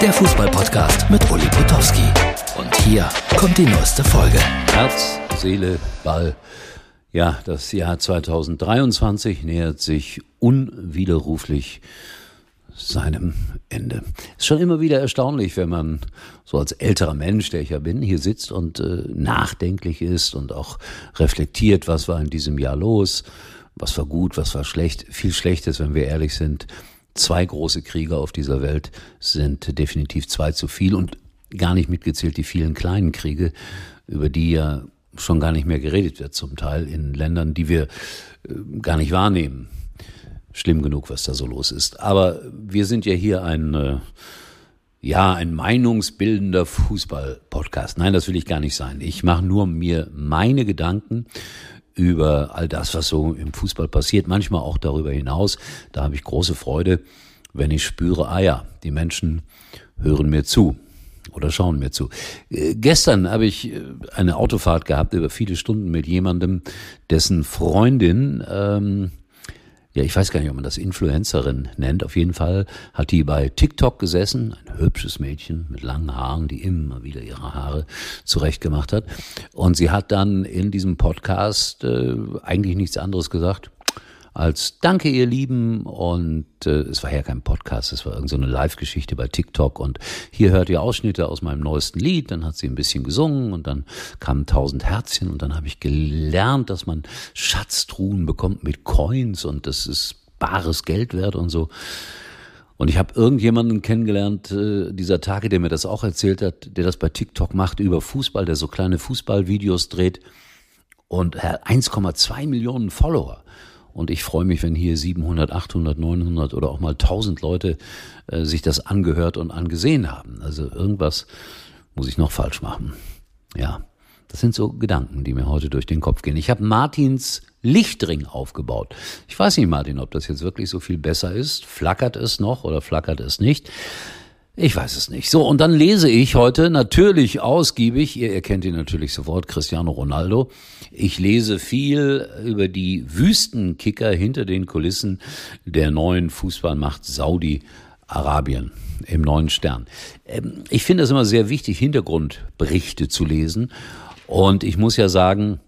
der Fußballpodcast mit Uli Potowski. Und hier kommt die neueste Folge. Herz, Seele, Ball. Ja, das Jahr 2023 nähert sich unwiderruflich seinem Ende. Ist schon immer wieder erstaunlich, wenn man so als älterer Mensch, der ich ja bin, hier sitzt und äh, nachdenklich ist und auch reflektiert, was war in diesem Jahr los, was war gut, was war schlecht. Viel Schlechtes, wenn wir ehrlich sind. Zwei große Kriege auf dieser Welt sind definitiv zwei zu viel und gar nicht mitgezählt die vielen kleinen Kriege, über die ja schon gar nicht mehr geredet wird, zum Teil in Ländern, die wir äh, gar nicht wahrnehmen schlimm genug, was da so los ist. Aber wir sind ja hier ein, äh, ja, ein meinungsbildender Fußball-Podcast. Nein, das will ich gar nicht sein. Ich mache nur mir meine Gedanken über all das, was so im Fußball passiert, manchmal auch darüber hinaus. Da habe ich große Freude, wenn ich spüre, ah ja, die Menschen hören mir zu oder schauen mir zu. Äh, gestern habe ich äh, eine Autofahrt gehabt über viele Stunden mit jemandem, dessen Freundin ähm, ja, ich weiß gar nicht, ob man das Influencerin nennt. Auf jeden Fall hat die bei TikTok gesessen, ein hübsches Mädchen mit langen Haaren, die immer wieder ihre Haare zurechtgemacht hat. Und sie hat dann in diesem Podcast äh, eigentlich nichts anderes gesagt als Danke, ihr Lieben. Und äh, es war ja kein Podcast, es war irgendeine so Live-Geschichte bei TikTok. Und hier hört ihr Ausschnitte aus meinem neuesten Lied. Dann hat sie ein bisschen gesungen und dann kamen tausend Herzchen. Und dann habe ich gelernt, dass man Schatztruhen bekommt mit Coins und das ist bares Geld wert und so. Und ich habe irgendjemanden kennengelernt äh, dieser Tage, der mir das auch erzählt hat, der das bei TikTok macht über Fußball, der so kleine Fußballvideos dreht und er 1,2 Millionen Follower. Und ich freue mich, wenn hier 700, 800, 900 oder auch mal 1000 Leute äh, sich das angehört und angesehen haben. Also irgendwas muss ich noch falsch machen. Ja, das sind so Gedanken, die mir heute durch den Kopf gehen. Ich habe Martins Lichtring aufgebaut. Ich weiß nicht, Martin, ob das jetzt wirklich so viel besser ist. Flackert es noch oder flackert es nicht? Ich weiß es nicht. So, und dann lese ich heute natürlich ausgiebig, ihr erkennt ihn natürlich sofort, Cristiano Ronaldo. Ich lese viel über die Wüstenkicker hinter den Kulissen der neuen Fußballmacht Saudi-Arabien im neuen Stern. Ähm, ich finde es immer sehr wichtig, Hintergrundberichte zu lesen. Und ich muss ja sagen,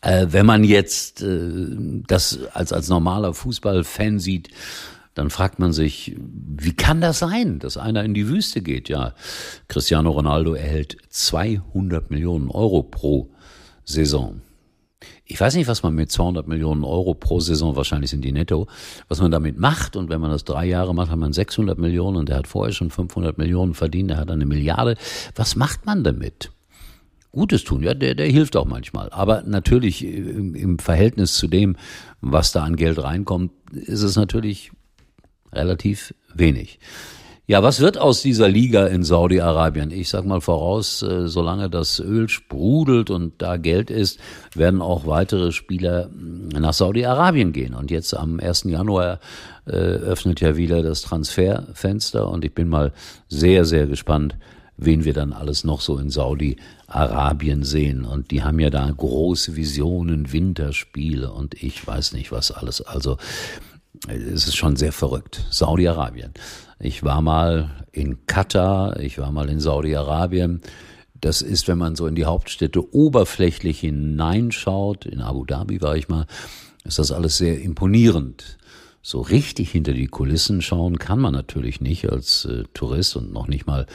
äh, wenn man jetzt äh, das als, als normaler Fußballfan sieht, dann fragt man sich, wie kann das sein, dass einer in die Wüste geht? Ja, Cristiano Ronaldo erhält 200 Millionen Euro pro Saison. Ich weiß nicht, was man mit 200 Millionen Euro pro Saison, wahrscheinlich sind die netto, was man damit macht. Und wenn man das drei Jahre macht, hat man 600 Millionen und der hat vorher schon 500 Millionen verdient, der hat eine Milliarde. Was macht man damit? Gutes tun, ja, der, der hilft auch manchmal. Aber natürlich im, im Verhältnis zu dem, was da an Geld reinkommt, ist es natürlich relativ wenig. Ja, was wird aus dieser Liga in Saudi-Arabien? Ich sag mal voraus, äh, solange das Öl sprudelt und da Geld ist, werden auch weitere Spieler mm, nach Saudi-Arabien gehen. Und jetzt am 1. Januar äh, öffnet ja wieder das Transferfenster und ich bin mal sehr, sehr gespannt, wen wir dann alles noch so in Saudi-Arabien sehen. Und die haben ja da große Visionen, Winterspiele und ich weiß nicht was alles. Also es ist schon sehr verrückt. Saudi-Arabien. Ich war mal in Katar, ich war mal in Saudi-Arabien. Das ist, wenn man so in die Hauptstädte oberflächlich hineinschaut, in Abu Dhabi war ich mal, ist das alles sehr imponierend. So richtig hinter die Kulissen schauen kann man natürlich nicht als äh, Tourist und noch nicht mal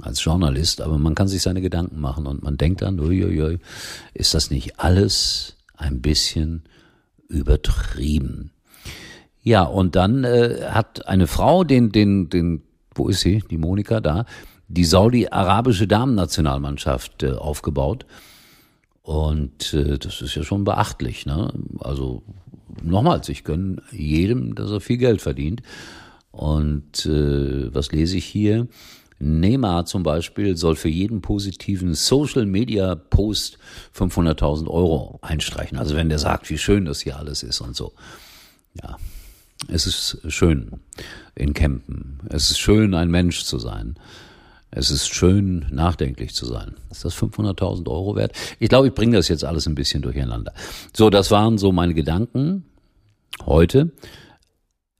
als Journalist, aber man kann sich seine Gedanken machen und man denkt dann, uiuiui, ist das nicht alles ein bisschen übertrieben? Ja, und dann äh, hat eine Frau den, den, den, wo ist sie? Die Monika da, die saudi-arabische Damen-Nationalmannschaft äh, aufgebaut. Und äh, das ist ja schon beachtlich. Ne? Also nochmals, ich gönne jedem, dass er viel Geld verdient. Und äh, was lese ich hier? Neymar zum Beispiel soll für jeden positiven Social Media Post 500.000 Euro einstreichen. Also wenn der sagt, wie schön das hier alles ist und so. Ja, es ist schön in Campen. Es ist schön, ein Mensch zu sein. Es ist schön, nachdenklich zu sein. Ist das 500.000 Euro wert? Ich glaube, ich bringe das jetzt alles ein bisschen durcheinander. So, das waren so meine Gedanken heute.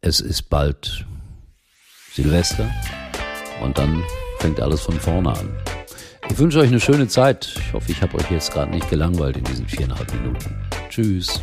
Es ist bald Silvester. Und dann fängt alles von vorne an. Ich wünsche euch eine schöne Zeit. Ich hoffe, ich habe euch jetzt gerade nicht gelangweilt in diesen viereinhalb Minuten. Tschüss.